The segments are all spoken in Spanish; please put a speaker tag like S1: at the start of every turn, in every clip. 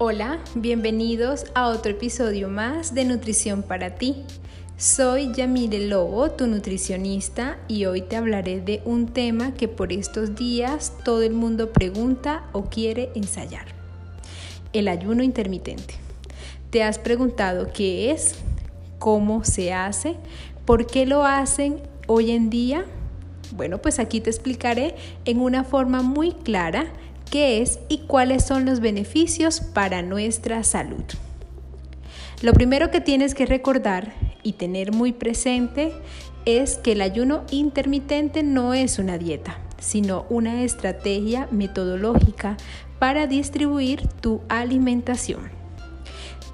S1: Hola, bienvenidos a otro episodio más de Nutrición para ti. Soy Yamile Lobo, tu nutricionista, y hoy te hablaré de un tema que por estos días todo el mundo pregunta o quiere ensayar. El ayuno intermitente. ¿Te has preguntado qué es? ¿Cómo se hace? ¿Por qué lo hacen hoy en día? Bueno, pues aquí te explicaré en una forma muy clara qué es y cuáles son los beneficios para nuestra salud. Lo primero que tienes que recordar y tener muy presente es que el ayuno intermitente no es una dieta, sino una estrategia metodológica para distribuir tu alimentación.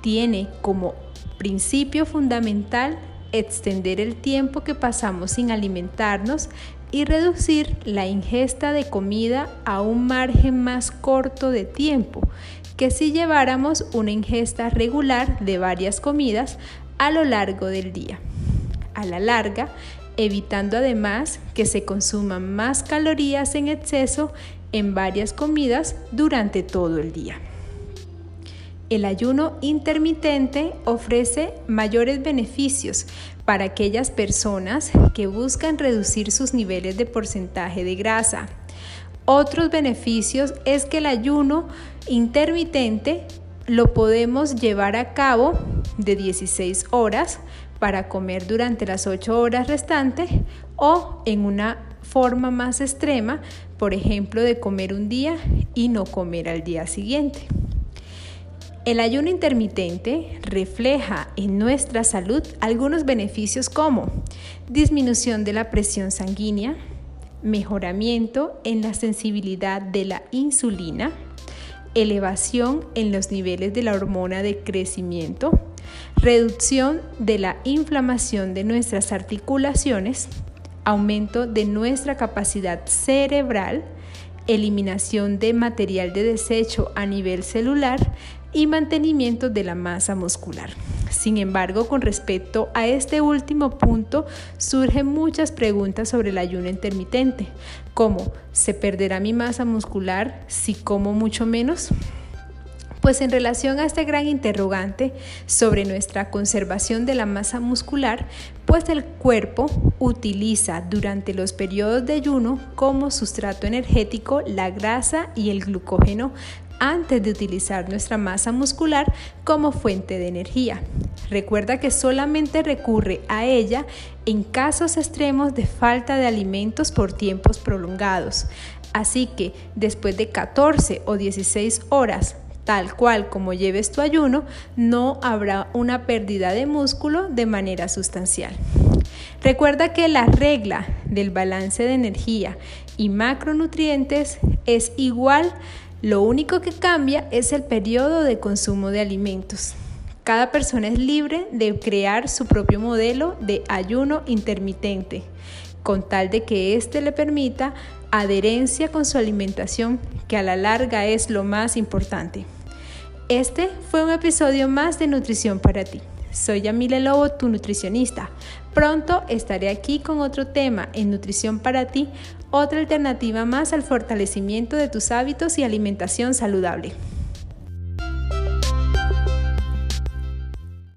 S1: Tiene como principio fundamental extender el tiempo que pasamos sin alimentarnos y reducir la ingesta de comida a un margen más corto de tiempo que si lleváramos una ingesta regular de varias comidas a lo largo del día. A la larga, evitando además que se consuman más calorías en exceso en varias comidas durante todo el día. El ayuno intermitente ofrece mayores beneficios para aquellas personas que buscan reducir sus niveles de porcentaje de grasa. Otros beneficios es que el ayuno intermitente lo podemos llevar a cabo de 16 horas para comer durante las 8 horas restantes o en una forma más extrema, por ejemplo, de comer un día y no comer al día siguiente. El ayuno intermitente refleja en nuestra salud algunos beneficios como disminución de la presión sanguínea, mejoramiento en la sensibilidad de la insulina, elevación en los niveles de la hormona de crecimiento, reducción de la inflamación de nuestras articulaciones, aumento de nuestra capacidad cerebral, eliminación de material de desecho a nivel celular y mantenimiento de la masa muscular. Sin embargo, con respecto a este último punto, surgen muchas preguntas sobre el ayuno intermitente, como ¿se perderá mi masa muscular si como mucho menos? Pues en relación a este gran interrogante sobre nuestra conservación de la masa muscular, pues el cuerpo utiliza durante los periodos de ayuno como sustrato energético la grasa y el glucógeno antes de utilizar nuestra masa muscular como fuente de energía. Recuerda que solamente recurre a ella en casos extremos de falta de alimentos por tiempos prolongados. Así que después de 14 o 16 horas tal cual como lleves tu ayuno, no habrá una pérdida de músculo de manera sustancial. Recuerda que la regla del balance de energía y macronutrientes es igual lo único que cambia es el periodo de consumo de alimentos. Cada persona es libre de crear su propio modelo de ayuno intermitente, con tal de que éste le permita adherencia con su alimentación, que a la larga es lo más importante. Este fue un episodio más de Nutrición para ti. Soy Yamile Lobo, tu nutricionista. Pronto estaré aquí con otro tema en Nutrición para ti, otra alternativa más al fortalecimiento de tus hábitos y alimentación saludable.